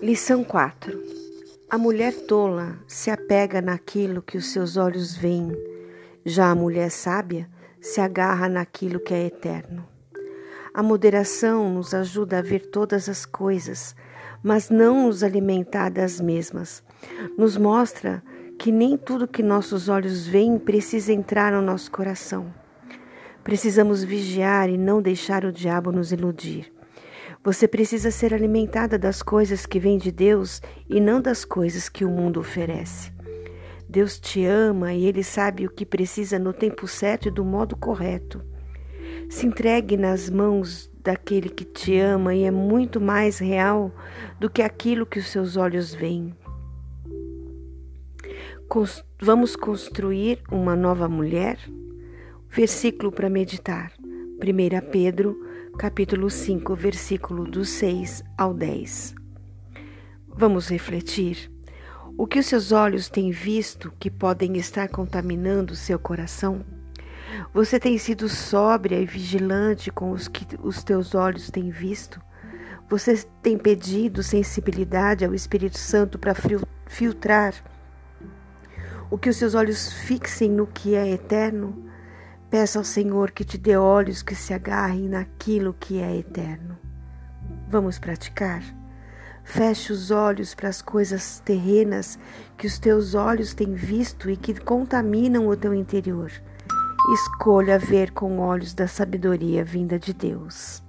Lição 4 A mulher tola se apega naquilo que os seus olhos veem, já a mulher sábia se agarra naquilo que é eterno. A moderação nos ajuda a ver todas as coisas, mas não nos alimentar das mesmas. Nos mostra que nem tudo que nossos olhos veem precisa entrar no nosso coração. Precisamos vigiar e não deixar o diabo nos iludir. Você precisa ser alimentada das coisas que vêm de Deus e não das coisas que o mundo oferece. Deus te ama e Ele sabe o que precisa no tempo certo e do modo correto. Se entregue nas mãos daquele que te ama e é muito mais real do que aquilo que os seus olhos veem. Vamos construir uma nova mulher? Versículo para meditar. 1 Pedro capítulo 5, versículo do 6 ao 10. Vamos refletir. O que os seus olhos têm visto que podem estar contaminando o seu coração? Você tem sido sóbria e vigilante com os que os teus olhos têm visto? Você tem pedido sensibilidade ao Espírito Santo para filtrar o que os seus olhos fixem no que é eterno? Peça ao Senhor que te dê olhos que se agarrem naquilo que é eterno. Vamos praticar? Feche os olhos para as coisas terrenas que os teus olhos têm visto e que contaminam o teu interior. Escolha ver com olhos da sabedoria vinda de Deus.